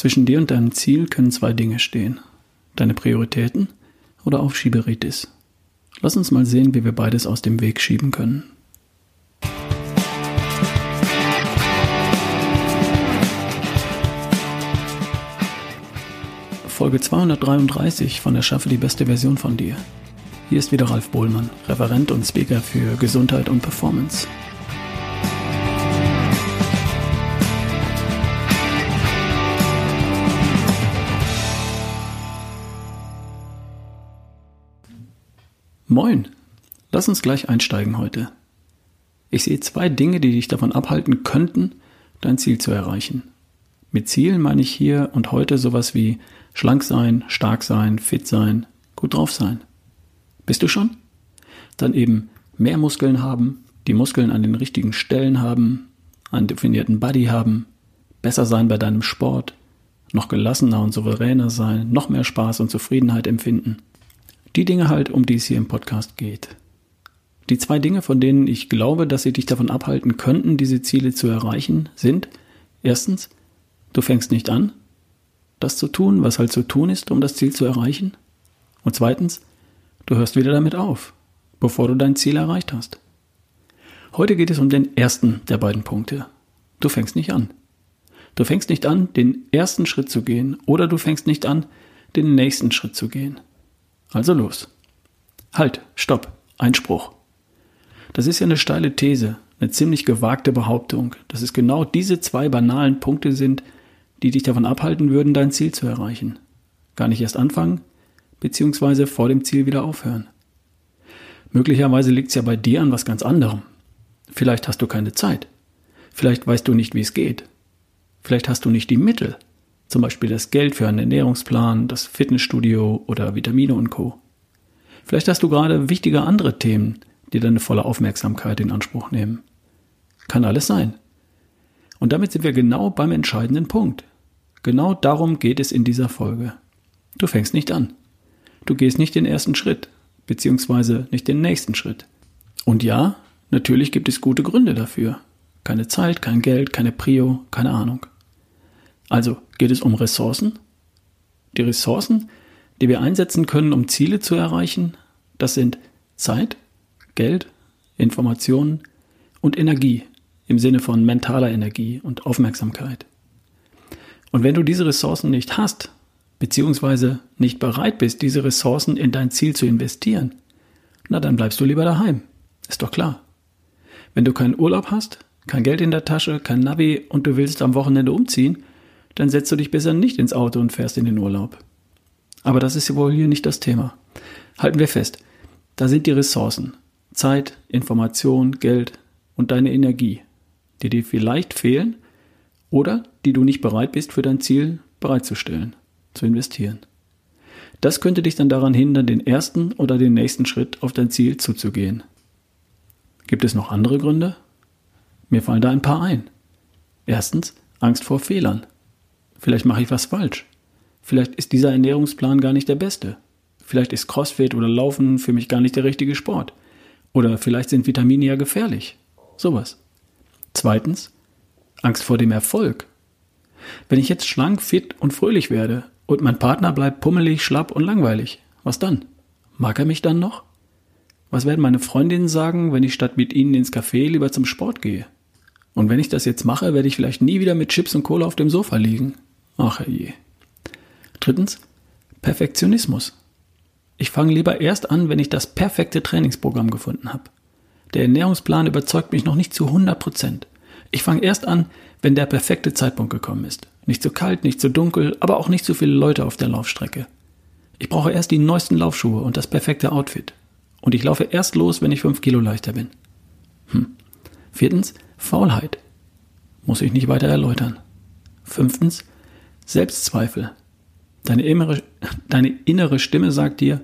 Zwischen dir und deinem Ziel können zwei Dinge stehen. Deine Prioritäten oder Aufschieberitis. Lass uns mal sehen, wie wir beides aus dem Weg schieben können. Folge 233 von Erschaffe die beste Version von dir. Hier ist wieder Ralf Bohlmann, Referent und Speaker für Gesundheit und Performance. Moin, lass uns gleich einsteigen heute. Ich sehe zwei Dinge, die dich davon abhalten könnten, dein Ziel zu erreichen. Mit Zielen meine ich hier und heute sowas wie schlank sein, stark sein, fit sein, gut drauf sein. Bist du schon? Dann eben mehr Muskeln haben, die Muskeln an den richtigen Stellen haben, einen definierten Body haben, besser sein bei deinem Sport, noch gelassener und souveräner sein, noch mehr Spaß und Zufriedenheit empfinden – die Dinge halt, um die es hier im Podcast geht. Die zwei Dinge, von denen ich glaube, dass sie dich davon abhalten könnten, diese Ziele zu erreichen, sind erstens, du fängst nicht an, das zu tun, was halt zu tun ist, um das Ziel zu erreichen. Und zweitens, du hörst wieder damit auf, bevor du dein Ziel erreicht hast. Heute geht es um den ersten der beiden Punkte. Du fängst nicht an. Du fängst nicht an, den ersten Schritt zu gehen oder du fängst nicht an, den nächsten Schritt zu gehen. Also los. Halt, stopp, Einspruch. Das ist ja eine steile These, eine ziemlich gewagte Behauptung, dass es genau diese zwei banalen Punkte sind, die dich davon abhalten würden, dein Ziel zu erreichen. Gar nicht erst anfangen, beziehungsweise vor dem Ziel wieder aufhören. Möglicherweise liegt es ja bei dir an was ganz anderem. Vielleicht hast du keine Zeit. Vielleicht weißt du nicht, wie es geht. Vielleicht hast du nicht die Mittel. Zum Beispiel das Geld für einen Ernährungsplan, das Fitnessstudio oder Vitamine und Co. Vielleicht hast du gerade wichtige andere Themen, die deine volle Aufmerksamkeit in Anspruch nehmen. Kann alles sein. Und damit sind wir genau beim entscheidenden Punkt. Genau darum geht es in dieser Folge. Du fängst nicht an. Du gehst nicht den ersten Schritt, beziehungsweise nicht den nächsten Schritt. Und ja, natürlich gibt es gute Gründe dafür. Keine Zeit, kein Geld, keine Prio, keine Ahnung. Also geht es um Ressourcen. Die Ressourcen, die wir einsetzen können, um Ziele zu erreichen, das sind Zeit, Geld, Informationen und Energie im Sinne von mentaler Energie und Aufmerksamkeit. Und wenn du diese Ressourcen nicht hast, beziehungsweise nicht bereit bist, diese Ressourcen in dein Ziel zu investieren, na dann bleibst du lieber daheim. Ist doch klar. Wenn du keinen Urlaub hast, kein Geld in der Tasche, kein Navi und du willst am Wochenende umziehen, dann setzt du dich besser nicht ins Auto und fährst in den Urlaub. Aber das ist wohl hier nicht das Thema. Halten wir fest, da sind die Ressourcen, Zeit, Information, Geld und deine Energie, die dir vielleicht fehlen oder die du nicht bereit bist für dein Ziel bereitzustellen, zu investieren. Das könnte dich dann daran hindern, den ersten oder den nächsten Schritt auf dein Ziel zuzugehen. Gibt es noch andere Gründe? Mir fallen da ein paar ein. Erstens Angst vor Fehlern. Vielleicht mache ich was falsch. Vielleicht ist dieser Ernährungsplan gar nicht der beste. Vielleicht ist Crossfit oder Laufen für mich gar nicht der richtige Sport. Oder vielleicht sind Vitamine ja gefährlich. Sowas. Zweitens, Angst vor dem Erfolg. Wenn ich jetzt schlank, fit und fröhlich werde und mein Partner bleibt pummelig, schlapp und langweilig, was dann? Mag er mich dann noch? Was werden meine Freundinnen sagen, wenn ich statt mit ihnen ins Café lieber zum Sport gehe? Und wenn ich das jetzt mache, werde ich vielleicht nie wieder mit Chips und Cola auf dem Sofa liegen. Ach je. Drittens, Perfektionismus. Ich fange lieber erst an, wenn ich das perfekte Trainingsprogramm gefunden habe. Der Ernährungsplan überzeugt mich noch nicht zu 100 Prozent. Ich fange erst an, wenn der perfekte Zeitpunkt gekommen ist. Nicht zu kalt, nicht zu dunkel, aber auch nicht zu viele Leute auf der Laufstrecke. Ich brauche erst die neuesten Laufschuhe und das perfekte Outfit. Und ich laufe erst los, wenn ich 5 Kilo leichter bin. Hm. Viertens, Faulheit. Muss ich nicht weiter erläutern. Fünftens, Selbstzweifel. Deine innere, deine innere Stimme sagt dir,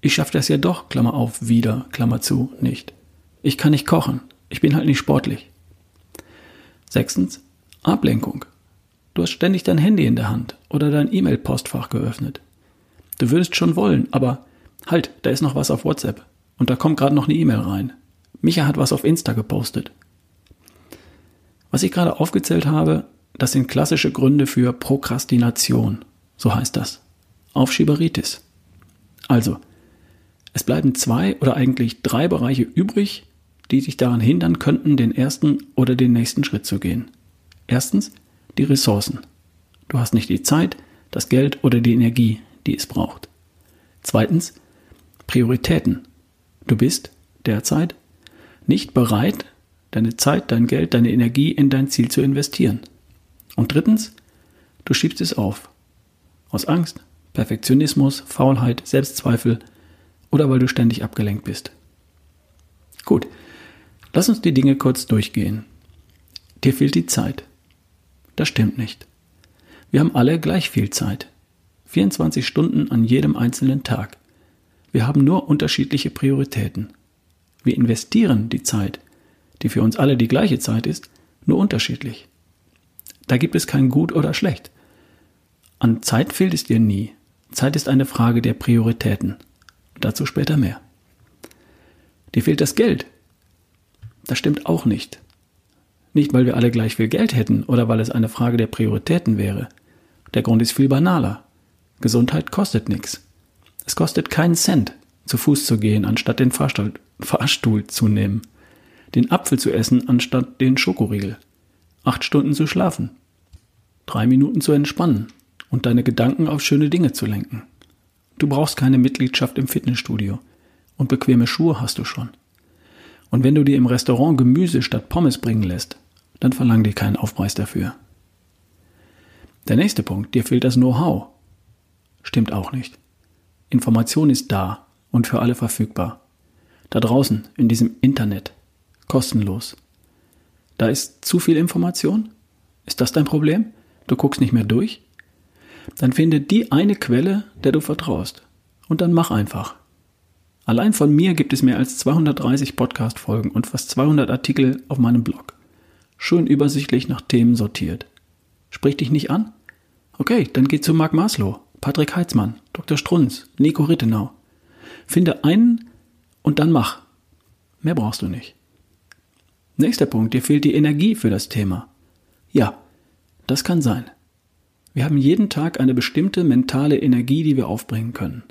ich schaffe das ja doch, Klammer auf, wieder, Klammer zu, nicht. Ich kann nicht kochen, ich bin halt nicht sportlich. Sechstens, Ablenkung. Du hast ständig dein Handy in der Hand oder dein E-Mail-Postfach geöffnet. Du würdest schon wollen, aber halt, da ist noch was auf WhatsApp und da kommt gerade noch eine E-Mail rein. Micha hat was auf Insta gepostet. Was ich gerade aufgezählt habe, das sind klassische Gründe für Prokrastination, so heißt das. Aufschieberitis. Also, es bleiben zwei oder eigentlich drei Bereiche übrig, die dich daran hindern könnten, den ersten oder den nächsten Schritt zu gehen. Erstens die Ressourcen. Du hast nicht die Zeit, das Geld oder die Energie, die es braucht. Zweitens Prioritäten. Du bist derzeit nicht bereit, deine Zeit, dein Geld, deine Energie in dein Ziel zu investieren. Und drittens, du schiebst es auf. Aus Angst, Perfektionismus, Faulheit, Selbstzweifel oder weil du ständig abgelenkt bist. Gut, lass uns die Dinge kurz durchgehen. Dir fehlt die Zeit. Das stimmt nicht. Wir haben alle gleich viel Zeit. 24 Stunden an jedem einzelnen Tag. Wir haben nur unterschiedliche Prioritäten. Wir investieren die Zeit, die für uns alle die gleiche Zeit ist, nur unterschiedlich. Da gibt es kein Gut oder Schlecht. An Zeit fehlt es dir nie. Zeit ist eine Frage der Prioritäten. Dazu später mehr. Dir fehlt das Geld. Das stimmt auch nicht. Nicht, weil wir alle gleich viel Geld hätten oder weil es eine Frage der Prioritäten wäre. Der Grund ist viel banaler. Gesundheit kostet nichts. Es kostet keinen Cent, zu Fuß zu gehen, anstatt den Fahrstuhl, Fahrstuhl zu nehmen. Den Apfel zu essen, anstatt den Schokoriegel. Acht Stunden zu schlafen. Drei Minuten zu entspannen und deine Gedanken auf schöne Dinge zu lenken. Du brauchst keine Mitgliedschaft im Fitnessstudio. Und bequeme Schuhe hast du schon. Und wenn du dir im Restaurant Gemüse statt Pommes bringen lässt, dann verlang dir keinen Aufpreis dafür. Der nächste Punkt, dir fehlt das Know-how. Stimmt auch nicht. Information ist da und für alle verfügbar. Da draußen, in diesem Internet. Kostenlos. Da ist zu viel Information? Ist das dein Problem? Du guckst nicht mehr durch? Dann finde die eine Quelle, der du vertraust. Und dann mach einfach. Allein von mir gibt es mehr als 230 Podcast-Folgen und fast 200 Artikel auf meinem Blog. Schön übersichtlich nach Themen sortiert. Sprich dich nicht an? Okay, dann geh zu Marc Maslow, Patrick Heitzmann, Dr. Strunz, Nico Rittenau. Finde einen und dann mach. Mehr brauchst du nicht. Nächster Punkt, dir fehlt die Energie für das Thema. Ja, das kann sein. Wir haben jeden Tag eine bestimmte mentale Energie, die wir aufbringen können.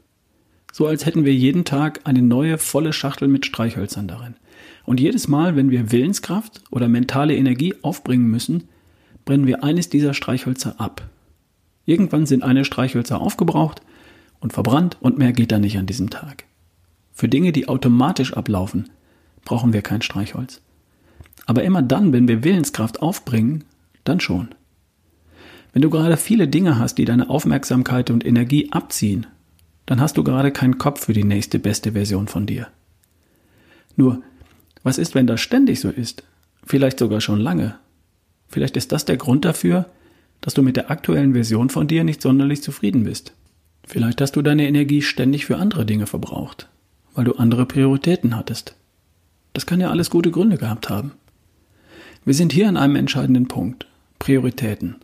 So als hätten wir jeden Tag eine neue volle Schachtel mit Streichhölzern darin. Und jedes Mal, wenn wir Willenskraft oder mentale Energie aufbringen müssen, brennen wir eines dieser Streichhölzer ab. Irgendwann sind eine Streichhölzer aufgebraucht und verbrannt und mehr geht da nicht an diesem Tag. Für Dinge, die automatisch ablaufen, brauchen wir kein Streichholz. Aber immer dann, wenn wir Willenskraft aufbringen, dann schon. Wenn du gerade viele Dinge hast, die deine Aufmerksamkeit und Energie abziehen, dann hast du gerade keinen Kopf für die nächste beste Version von dir. Nur, was ist, wenn das ständig so ist? Vielleicht sogar schon lange. Vielleicht ist das der Grund dafür, dass du mit der aktuellen Version von dir nicht sonderlich zufrieden bist. Vielleicht hast du deine Energie ständig für andere Dinge verbraucht, weil du andere Prioritäten hattest. Das kann ja alles gute Gründe gehabt haben. Wir sind hier an einem entscheidenden Punkt. Prioritäten.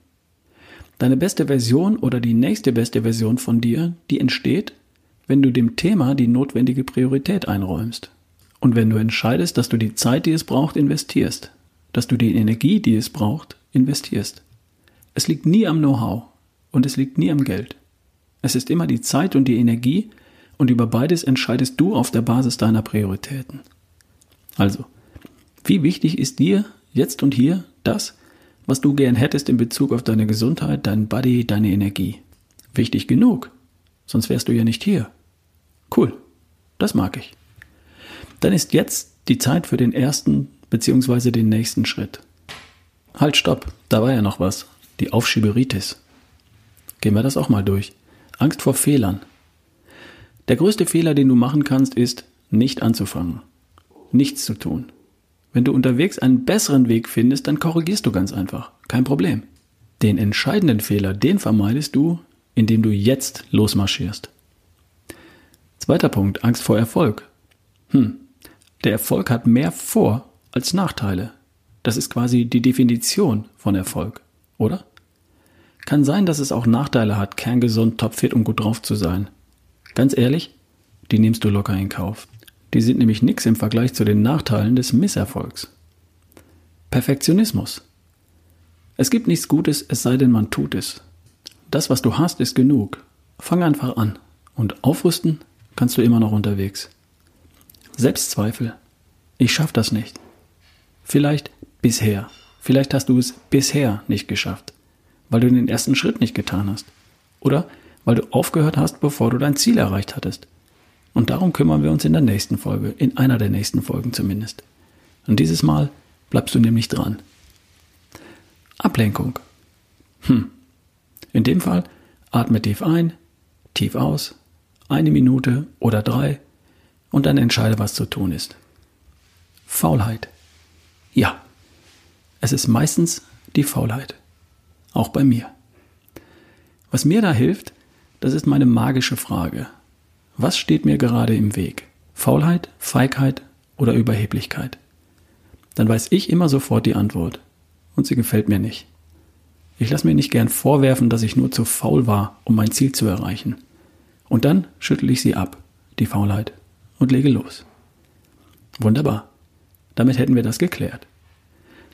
Deine beste Version oder die nächste beste Version von dir, die entsteht, wenn du dem Thema die notwendige Priorität einräumst. Und wenn du entscheidest, dass du die Zeit, die es braucht, investierst, dass du die Energie, die es braucht, investierst. Es liegt nie am Know-how und es liegt nie am Geld. Es ist immer die Zeit und die Energie und über beides entscheidest du auf der Basis deiner Prioritäten. Also, wie wichtig ist dir jetzt und hier das, was du gern hättest in Bezug auf deine Gesundheit, dein Body, deine Energie. Wichtig genug, sonst wärst du ja nicht hier. Cool, das mag ich. Dann ist jetzt die Zeit für den ersten bzw. den nächsten Schritt. Halt, stopp, da war ja noch was. Die Aufschieberitis. Gehen wir das auch mal durch. Angst vor Fehlern. Der größte Fehler, den du machen kannst, ist, nicht anzufangen. Nichts zu tun. Wenn du unterwegs einen besseren Weg findest, dann korrigierst du ganz einfach. Kein Problem. Den entscheidenden Fehler, den vermeidest du, indem du jetzt losmarschierst. Zweiter Punkt, Angst vor Erfolg. Hm, der Erfolg hat mehr Vor- als Nachteile. Das ist quasi die Definition von Erfolg, oder? Kann sein, dass es auch Nachteile hat, kerngesund, topfit und gut drauf zu sein. Ganz ehrlich, die nimmst du locker in Kauf. Die sind nämlich nichts im Vergleich zu den Nachteilen des Misserfolgs. Perfektionismus. Es gibt nichts Gutes, es sei denn, man tut es. Das, was du hast, ist genug. Fang einfach an. Und aufrüsten kannst du immer noch unterwegs. Selbstzweifel. Ich schaff das nicht. Vielleicht bisher. Vielleicht hast du es bisher nicht geschafft, weil du den ersten Schritt nicht getan hast. Oder weil du aufgehört hast, bevor du dein Ziel erreicht hattest. Und darum kümmern wir uns in der nächsten Folge, in einer der nächsten Folgen zumindest. Und dieses Mal bleibst du nämlich dran. Ablenkung. Hm. In dem Fall atme tief ein, tief aus, eine Minute oder drei und dann entscheide, was zu tun ist. Faulheit. Ja, es ist meistens die Faulheit. Auch bei mir. Was mir da hilft, das ist meine magische Frage. Was steht mir gerade im Weg? Faulheit, Feigheit oder Überheblichkeit? Dann weiß ich immer sofort die Antwort. Und sie gefällt mir nicht. Ich lasse mir nicht gern vorwerfen, dass ich nur zu faul war, um mein Ziel zu erreichen. Und dann schüttel ich sie ab, die Faulheit, und lege los. Wunderbar. Damit hätten wir das geklärt.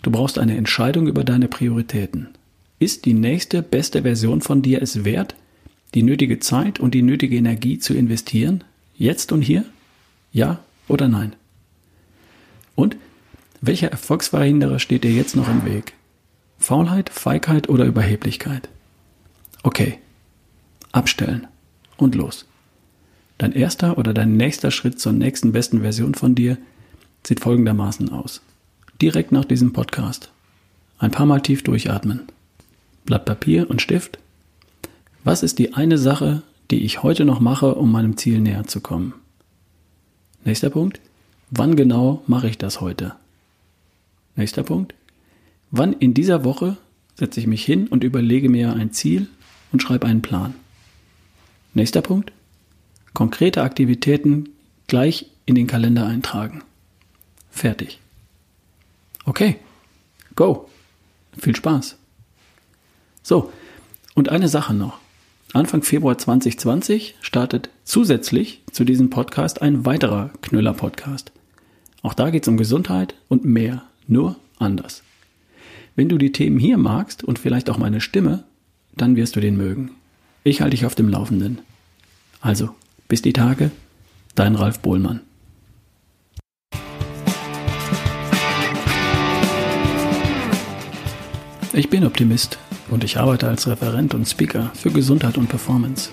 Du brauchst eine Entscheidung über deine Prioritäten. Ist die nächste beste Version von dir es wert, die nötige Zeit und die nötige Energie zu investieren? Jetzt und hier? Ja oder nein? Und welcher Erfolgsverhinderer steht dir jetzt noch im Weg? Faulheit, Feigheit oder Überheblichkeit? Okay. Abstellen. Und los. Dein erster oder dein nächster Schritt zur nächsten besten Version von dir sieht folgendermaßen aus. Direkt nach diesem Podcast. Ein paar Mal tief durchatmen. Blatt Papier und Stift. Was ist die eine Sache, die ich heute noch mache, um meinem Ziel näher zu kommen? Nächster Punkt. Wann genau mache ich das heute? Nächster Punkt. Wann in dieser Woche setze ich mich hin und überlege mir ein Ziel und schreibe einen Plan? Nächster Punkt. Konkrete Aktivitäten gleich in den Kalender eintragen. Fertig. Okay, go. Viel Spaß. So, und eine Sache noch. Anfang Februar 2020 startet zusätzlich zu diesem Podcast ein weiterer Knüller-Podcast. Auch da geht es um Gesundheit und mehr, nur anders. Wenn du die Themen hier magst und vielleicht auch meine Stimme, dann wirst du den mögen. Ich halte dich auf dem Laufenden. Also, bis die Tage, dein Ralf Bohlmann. Ich bin Optimist und ich arbeite als Referent und Speaker für Gesundheit und Performance.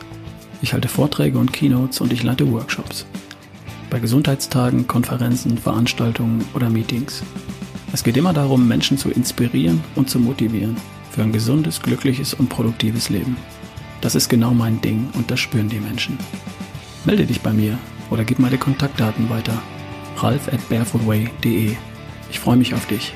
Ich halte Vorträge und Keynotes und ich leite Workshops. Bei Gesundheitstagen, Konferenzen, Veranstaltungen oder Meetings. Es geht immer darum, Menschen zu inspirieren und zu motivieren für ein gesundes, glückliches und produktives Leben. Das ist genau mein Ding und das spüren die Menschen. Melde dich bei mir oder gib meine Kontaktdaten weiter. ralf at barefootway.de. Ich freue mich auf dich.